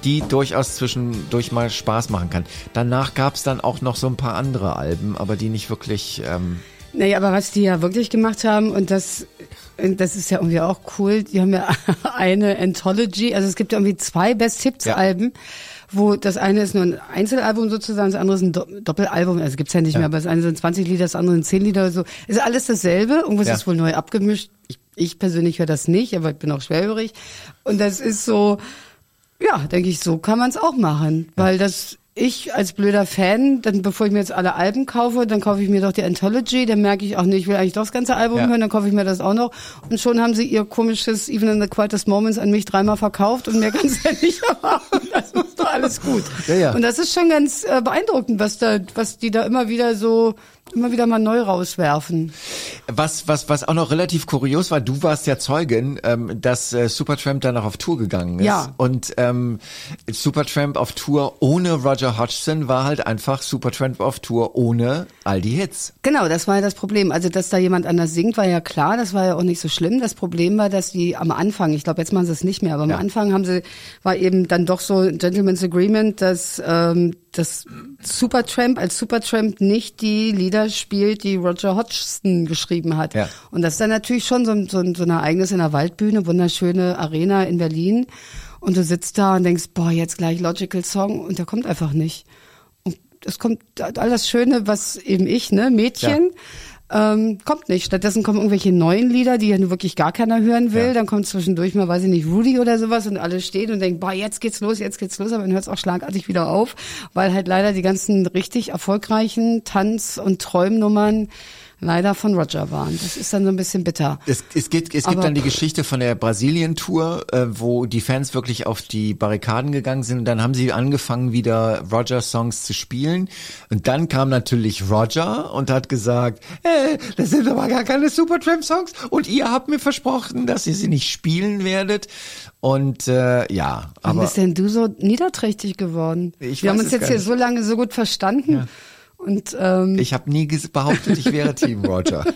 die durchaus zwischendurch mal Spaß machen kann. Danach gab es dann auch noch so ein paar andere Alben, aber die nicht wirklich. Ähm, Naja, aber was die ja wirklich gemacht haben, und das, das ist ja irgendwie auch cool, die haben ja eine Anthology, also es gibt ja irgendwie zwei Best-Hits-Alben, wo das eine ist nur ein Einzelalbum sozusagen, das andere ist ein Do Doppelalbum, also gibt's ja nicht mehr, aber das eine sind 20 Lieder, das andere sind 10 Lieder oder so. Ist alles dasselbe, irgendwas Ja. ist wohl neu abgemischt. Ich, ich persönlich höre das nicht, aber ich bin auch schwerhörig. Und das ist so, ja, denke ich, so kann man es auch machen, weil das ich als blöder Fan, dann bevor ich mir jetzt alle Alben kaufe, dann kaufe ich mir doch die Anthology, dann merke ich auch nicht, ich will eigentlich doch das ganze Album Ja. hören, dann kaufe ich mir das auch noch. Und schon haben sie ihr komisches Even in the Quietest Moments an mich dreimal verkauft und mehr kann es ja nicht erwarten. Das ist doch alles gut. Ja, ja. Und das ist schon ganz äh, beeindruckend, was da, was die da immer wieder so, immer wieder mal neu rauswerfen. Was, was, was auch noch relativ kurios war, du warst ja Zeugin, ähm, dass äh, Supertramp dann noch auf Tour gegangen ist. Ja. Und ähm, Supertramp auf Tour ohne Roger Hodgson war halt einfach Supertramp auf Tour ohne all die Hits. Genau, das war ja das Problem. Also, dass da jemand anders singt, war ja klar, das war ja auch nicht so schlimm. Das Problem war, dass die am Anfang, ich glaube, jetzt machen sie es nicht mehr, aber am Ja. Anfang haben sie, war eben dann doch so ein Gentleman's Agreement, dass, ähm, dass Supertramp als Supertramp nicht die Lieder spielt, die Roger Hodgson geschrieben hat. Ja. Und das ist dann natürlich schon so, so, so ein Ereignis in der Waldbühne, wunderschöne Arena in Berlin. Und du sitzt da und denkst, boah, jetzt gleich Logical Song und der kommt einfach nicht. Und es kommt all das Schöne, was eben ich, ne, Mädchen, ähm, kommt nicht. Stattdessen kommen irgendwelche neuen Lieder, die ja nun wirklich gar keiner hören will. Ja. Dann kommt zwischendurch mal, weiß ich nicht, Rudy oder sowas und alle stehen und denken, boah, jetzt geht's los, jetzt geht's los, aber dann hört es auch schlagartig wieder auf, weil halt leider die ganzen richtig erfolgreichen Tanz- und Träumnummern leider von Roger waren. Das ist dann so ein bisschen bitter. Es, es, geht, es gibt Aber- dann die Geschichte von der Brasilien-Tour, äh, wo die Fans wirklich auf die Barrikaden gegangen sind und dann haben sie angefangen, wieder Roger-Songs zu spielen. Und dann kam natürlich Roger und hat gesagt, äh, das sind aber gar keine Supertramp-Songs und ihr habt mir versprochen, dass ihr sie nicht spielen werdet. Und äh, ja, Warum aber bist denn du so niederträchtig geworden? Wir haben uns jetzt hier so lange so gut verstanden. Und ähm, ich habe nie behauptet, ich wäre Team Roger.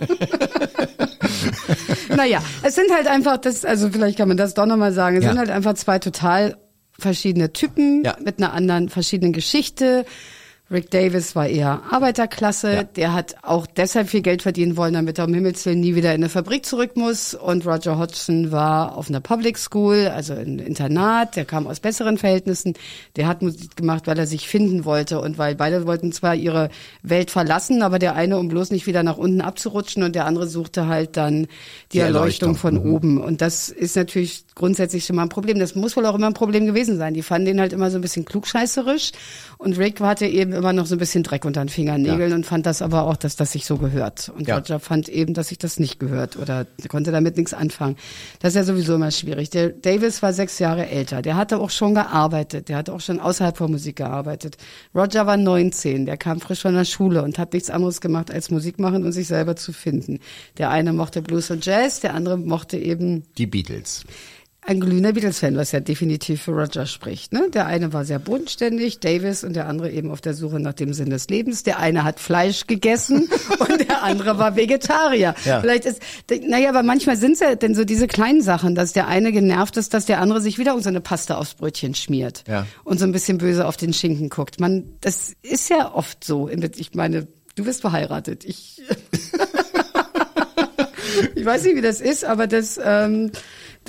naja, es sind halt einfach, das, also vielleicht kann man das doch nochmal sagen, es Ja. sind halt einfach zwei total verschiedene Typen Ja. mit einer anderen verschiedenen Geschichte. Rick Davis war eher Arbeiterklasse, Ja. der hat auch deshalb viel Geld verdienen wollen, damit er um Himmels Willen nie wieder in eine Fabrik zurück muss. Und Roger Hodgson war auf einer Public School, also ein Internat, der kam aus besseren Verhältnissen. Der hat Musik gemacht, weil er sich finden wollte und weil beide wollten zwar ihre Welt verlassen, aber der eine, um bloß nicht wieder nach unten abzurutschen und der andere suchte halt dann die, Die Erleuchtung, Erleuchtung. von oben. Und das ist natürlich grundsätzlich schon mal ein Problem. Das muss wohl auch immer ein Problem gewesen sein. Die fanden den halt immer so ein bisschen klugscheißerisch. Und Rick hatte eben immer noch so ein bisschen Dreck unter den Fingernägeln und fand das aber auch, dass das sich so gehört. Und Ja. Roger fand eben, dass sich das nicht gehört oder konnte damit nichts anfangen. Das ist ja sowieso immer schwierig. Der Davis war sechs Jahre älter. Der hatte auch schon gearbeitet. Der hatte auch schon außerhalb von Musik gearbeitet. Roger war 19. Der kam frisch von der Schule und hat nichts anderes gemacht als Musik machen und sich selber zu finden. Der eine mochte Blues und Jazz, der andere mochte eben Die Beatles. Ein glühender Beatles-Fan, was ja definitiv für Roger spricht. Ne? Der eine war sehr bodenständig, Davis, und der andere eben auf der Suche nach dem Sinn des Lebens. Der eine hat Fleisch gegessen und der andere war Vegetarier. Ja. Vielleicht ist, naja, aber manchmal sind es ja denn so diese kleinen Sachen, dass der eine genervt ist, dass der andere sich wieder so eine Paste aufs Brötchen schmiert Ja. und so ein bisschen böse auf den Schinken guckt. Man, das ist ja oft so. Ich meine, du bist verheiratet. Ich ich weiß nicht, wie das ist, aber das, ähm,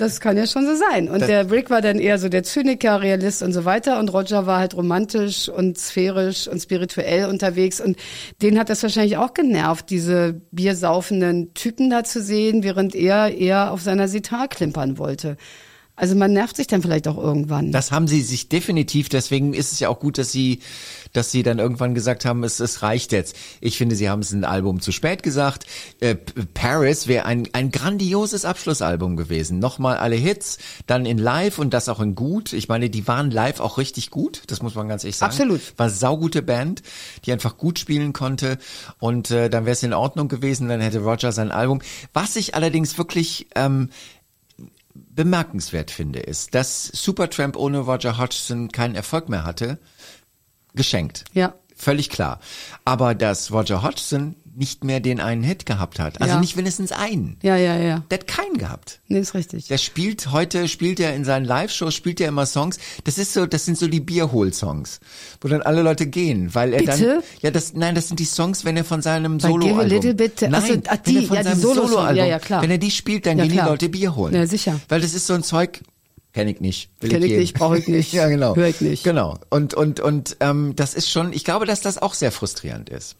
das kann ja schon so sein. Und Das- der Rick war dann eher so der Zyniker, Realist und so weiter. Und Roger war halt romantisch und sphärisch und spirituell unterwegs. Und den hat das wahrscheinlich auch genervt, diese biersaufenden Typen da zu sehen, während er eher auf seiner Sitar klimpern wollte. Also man nervt sich dann vielleicht auch irgendwann. Das haben sie sich definitiv, deswegen ist es ja auch gut, dass sie, dass sie dann irgendwann gesagt haben, es, es reicht jetzt. Ich finde, sie haben es ein Album zu spät gesagt. Äh, Paris wäre ein, ein grandioses Abschlussalbum gewesen. Nochmal alle Hits, dann in live und das auch in gut. Ich meine, die waren live auch richtig gut, das muss man ganz ehrlich sagen. Absolut. War saugute Band, die einfach gut spielen konnte und äh, dann wäre es in Ordnung gewesen, dann hätte Roger sein Album. Was ich allerdings wirklich ähm, bemerkenswert finde, ist, dass Supertramp ohne Roger Hodgson keinen Erfolg mehr hatte. Geschenkt. Ja. Völlig klar. Aber dass Roger Hodgson nicht mehr den einen Hit gehabt hat. Also Ja. nicht wenigstens einen. ja, ja, ja. Der hat keinen gehabt. Nee, ist richtig. Der spielt heute, spielt er in seinen Live-Shows, spielt er immer Songs. Das ist so, das sind so die Bierhol-Songs, wo dann alle Leute gehen, weil er dann, Bitte? ja, das, nein, das sind die Songs, wenn er von seinem Soloalbum, Give a Little Bit- nein, ach so, ach, wenn die, er von ja, seinem Soloalbum, ja, ja, klar. wenn er die spielt, dann Ja, gehen klar. die Leute Bier holen. Ja, sicher. Weil das ist so ein Zeug, Kenn ich nicht. Will Kenn ich geben. nicht, brauch ich nicht. ja, genau. Hör ich nicht. Genau. Und, und, und ähm, das ist schon, ich glaube, dass das auch sehr frustrierend ist.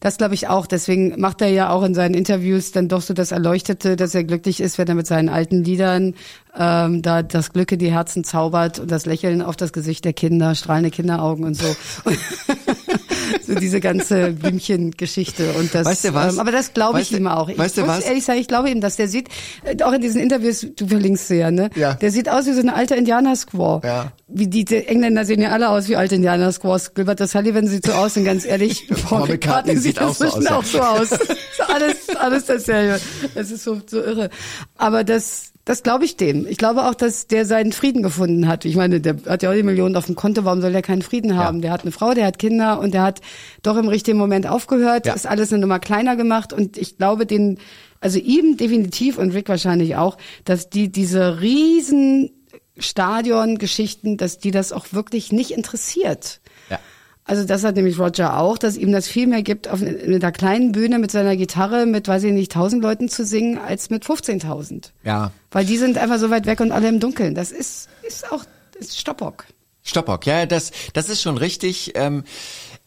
Das glaube ich auch. Deswegen macht er ja auch in seinen Interviews dann doch so das Erleuchtete, dass er glücklich ist, wenn er mit seinen alten Liedern ähm, da das Glück in die Herzen zaubert und das Lächeln auf das Gesicht der Kinder, strahlende Kinderaugen und so. so diese ganze Blümchen-Geschichte und das. Weißt du was? Ähm, aber das glaube ich Weißt ihm auch. Ich weißt du muss was? ehrlich sagen, ich glaube ihm, dass der sieht, äh, auch in diesen Interviews, du verlinkst sie ja, ne? Ja. Der sieht aus wie so ein alter Indianer-Squaw. Ja. Wie die, die Engländer sehen ja alle aus wie alte Indianer-Squaws. Gilbert Sullivan sieht so aus und ganz ehrlich, Paul McCartney sieht auch so aus, auch so aus. Alles, alles dasselbe. Es ist so, so irre. Aber das, das glaube ich dem. Ich glaube auch, dass der seinen Frieden gefunden hat. Ich meine, der hat ja auch die Millionen auf dem Konto. Warum soll der keinen Frieden haben? Der hat eine Frau, der hat Kinder und der hat doch im richtigen Moment aufgehört. Ja. Ist alles eine Nummer kleiner gemacht und ich glaube den, also ihm definitiv und Rick wahrscheinlich auch, dass die diese riesen Stadion-Geschichten, dass die das auch wirklich nicht interessiert. Ja. Also das hat nämlich Roger auch, dass ihm das viel mehr gibt, auf einer kleinen Bühne mit seiner Gitarre mit, weiß ich nicht, 1000 Leuten zu singen, als mit 15.000. Ja. Weil die sind einfach so weit weg und alle im Dunkeln. Das ist, ist auch, ist Stoppock. Stoppock, ja, das, das ist schon richtig. Ähm,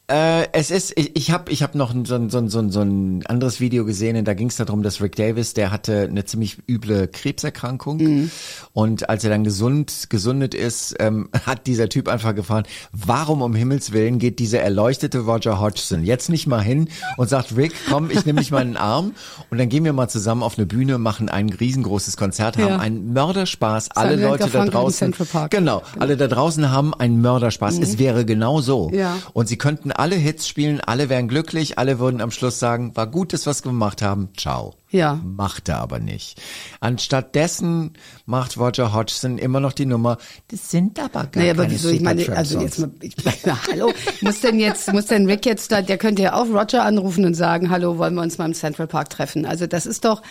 äh, es ist, ich, ich habe ich hab noch ein- so ein, so, ein, so, ein, so ein anderes Video gesehen und da ging es darum, dass Rick Davis, der hatte eine ziemlich üble Krebserkrankung und als er dann gesund, gesundet ist, ähm, hat dieser Typ einfach gefragt, warum um Himmels Willen geht dieser erleuchtete Roger Hodgson jetzt nicht mal hin und sagt, Rick, komm, ich nehme dich mal in den Arm und dann gehen wir mal zusammen auf eine Bühne, machen ein riesengroßes Konzert, haben Ja. einen Mörderspaß, alle Leute da draußen, Park. genau, alle da draußen haben einen Mörderspaß. Es wäre genau so. Ja. Und sie könnten alle Hits spielen, alle wären glücklich, alle würden am Schluss sagen, war gut, dass wir es gemacht haben, ciao. Ja. Macht er aber nicht. Anstattdessen macht Roger Hodgson immer noch die Nummer, das sind aber gar Naja, aber keine wieso? Ich meine, also jetzt mal, ich meine, hallo, muss denn jetzt, muss denn Rick jetzt da, der könnte ja auch Roger anrufen und sagen, hallo, wollen wir uns mal im Central Park treffen? Also das ist doch,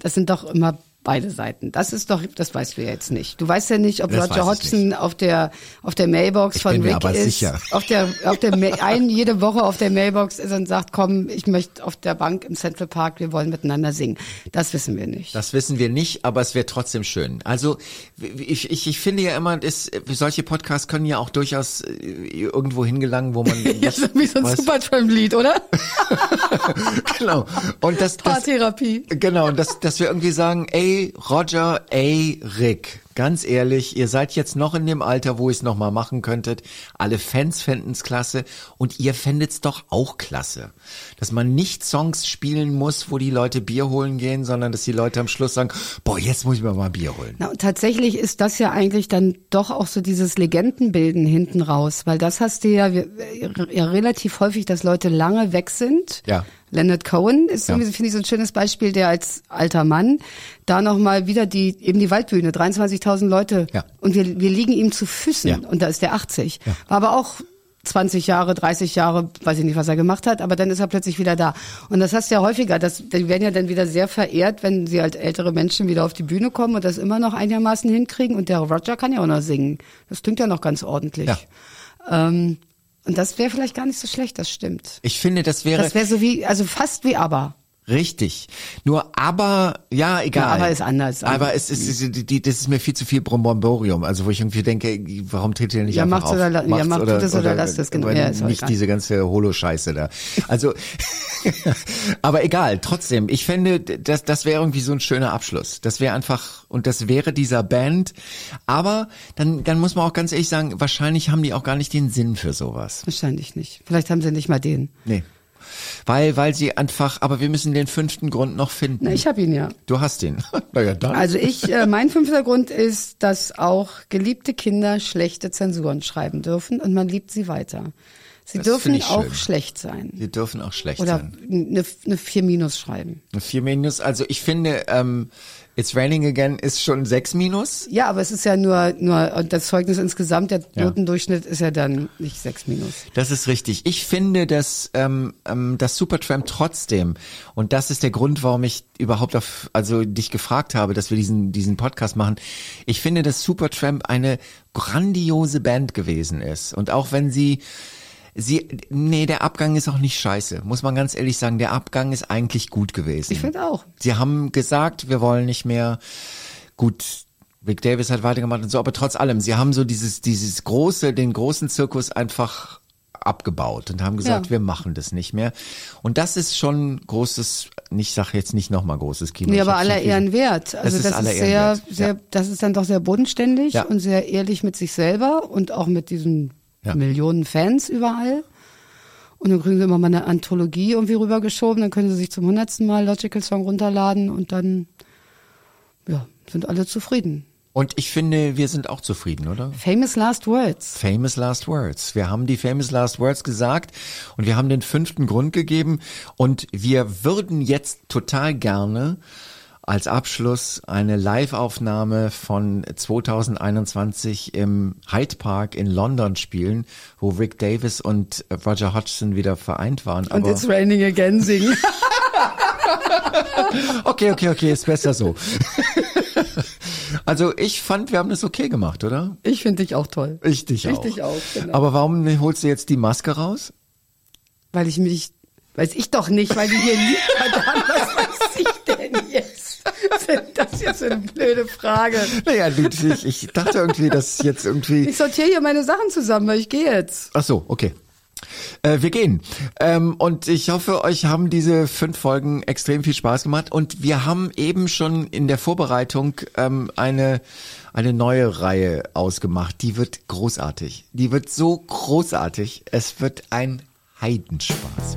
das sind doch immer beide Seiten. Das ist doch, das weißt du ja jetzt nicht. Du weißt ja nicht, ob Das Roger Hodgson auf der, auf der Mailbox Ich von Rick ist, sicher. auf der, auf der, ein, jede Woche auf der Mailbox ist und sagt, komm, ich möchte auf der Bank im Central Park, wir wollen miteinander singen. Das wissen wir nicht. Das wissen wir nicht, aber es wäre trotzdem schön. Also ich, ich, ich finde ja immer, das, solche Podcasts können ja auch durchaus äh, irgendwo hingelangen, wo man ja, so wie so ein Supertramp-Lied, oder? genau. Und das, das Paartherapie. Genau, dass, dass wir irgendwie sagen, ey, Roger, ey, Rick, ganz ehrlich, ihr seid jetzt noch in dem Alter, wo ihr es nochmal machen könntet. Alle Fans fänden's klasse und ihr fändet's doch auch klasse. Dass man nicht Songs spielen muss, wo die Leute Bier holen gehen, sondern dass die Leute am Schluss sagen, boah, jetzt muss ich mir mal Bier holen. Na, und tatsächlich ist das ja eigentlich dann doch auch so dieses Legendenbilden hinten raus, weil das hast du ja, ja relativ häufig, dass Leute lange weg sind. Ja. Leonard Cohen ist Ja. finde ich, so ein schönes Beispiel, der als alter Mann da nochmal wieder die, eben die Waldbühne, 23.000 Leute. Ja. Und wir, wir liegen ihm zu Füßen. Ja. Und da ist der 80. War aber auch 20 Jahre, 30 Jahre, weiß ich nicht, was er gemacht hat, aber dann ist er plötzlich wieder da. Und das hast du ja häufiger, das, die werden ja dann wieder sehr verehrt, wenn sie als ältere Menschen wieder auf die Bühne kommen und das immer noch einigermaßen hinkriegen. Und der Roger kann ja auch noch singen. Das klingt ja noch ganz ordentlich. Ja. Ähm, und das wäre vielleicht gar nicht so schlecht, das stimmt. Ich finde, das wäre Das wäre so wie, also fast wie aber. Richtig. Nur aber, ja, egal. Ja, aber ist anders. Aber es ist, es ist, die, das ist mir viel zu viel Bromborium. Also wo ich irgendwie denke, warum tritt ihr nicht Ja, einfach macht's auf? oder la- ja, Macht's macht tut es oder lasst es, genau. Ja, nicht diese ganze Holo-Scheiße da. Also, aber egal, trotzdem. Ich finde, das, das wäre irgendwie so ein schöner Abschluss. Das wäre einfach, und das wäre dieser Band. Aber dann, dann muss man auch ganz ehrlich sagen, wahrscheinlich haben die auch gar nicht den Sinn für sowas. Wahrscheinlich nicht. Vielleicht haben sie nicht mal den. Nee. Weil, weil sie einfach, aber wir müssen den fünften Grund noch finden. Na, ich habe ihn ja. Du hast den. naja, dann. Also ich, äh, mein fünfter Grund ist, dass auch geliebte Kinder schlechte Zensuren schreiben dürfen und man liebt sie weiter. Sie Das dürfen auch schön. schlecht sein. Sie dürfen auch schlecht Oder sein. eine, eine 4 Minus schreiben. Eine 4 Minus, also ich finde, ähm, It's Raining Again ist schon 6 Minus. Ja, aber es ist ja nur, nur und das Zeugnis insgesamt, der Ja. Notendurchschnitt ist ja dann nicht 6 Minus. Das ist richtig. Ich finde, dass ähm, ähm, das Supertramp trotzdem und das ist der Grund, warum ich überhaupt auf, also dich gefragt habe, dass wir diesen diesen Podcast machen. Ich finde, dass Supertramp eine grandiose Band gewesen ist und auch wenn sie Sie, nee, der Abgang ist auch nicht scheiße. Muss man ganz ehrlich sagen, der Abgang ist eigentlich gut gewesen. Ich finde auch. Sie haben gesagt, wir wollen nicht mehr. Gut, Rick Davis hat weitergemacht und so, aber trotz allem, sie haben so dieses, dieses große, den großen Zirkus einfach abgebaut und haben gesagt, Ja. wir machen das nicht mehr. Und das ist schon großes, ich sage jetzt nicht nochmal großes Kino. Nee, aber aller Ehren wert. Also ist das ist, aller Ehren sehr, wert, sehr, ja. das ist dann doch sehr bodenständig Ja. und sehr ehrlich mit sich selber und auch mit diesen Ja. Millionen Fans überall. Und dann kriegen sie immer mal eine Anthologie irgendwie rübergeschoben, dann können sie sich zum hundertsten Mal Logical Song runterladen und dann, ja, sind alle zufrieden. Und ich finde, wir sind auch zufrieden, oder? Famous Last Words. Famous Last Words. Wir haben die Famous Last Words gesagt und wir haben den fünften Grund gegeben und wir würden jetzt total gerne als Abschluss eine Live-Aufnahme von 2021 im Hyde Park in London spielen, wo Rick Davis und Roger Hodgson wieder vereint waren. Und Aber It's Raining Again singen. okay, okay, okay, ist besser so. also ich fand, wir haben das okay gemacht, oder? Ich finde dich auch toll. Ich dich Ich auch. dich auch, genau. Aber warum holst du jetzt die Maske raus? Weil ich mich, weiß ich doch nicht, weil die hier liegt. Verdammt, was weiß ich ist denn das jetzt für eine blöde Frage? Naja, ich, ich dachte irgendwie, dass jetzt irgendwie. Ich sortiere hier meine Sachen zusammen, weil ich gehe jetzt. Ach so, okay. Äh, wir gehen. Ähm, und ich hoffe, euch haben diese fünf Folgen extrem viel Spaß gemacht. Und wir haben eben schon in der Vorbereitung ähm, eine, eine neue Reihe ausgemacht. Die wird großartig. Die wird so großartig. Es wird ein Heidenspaß.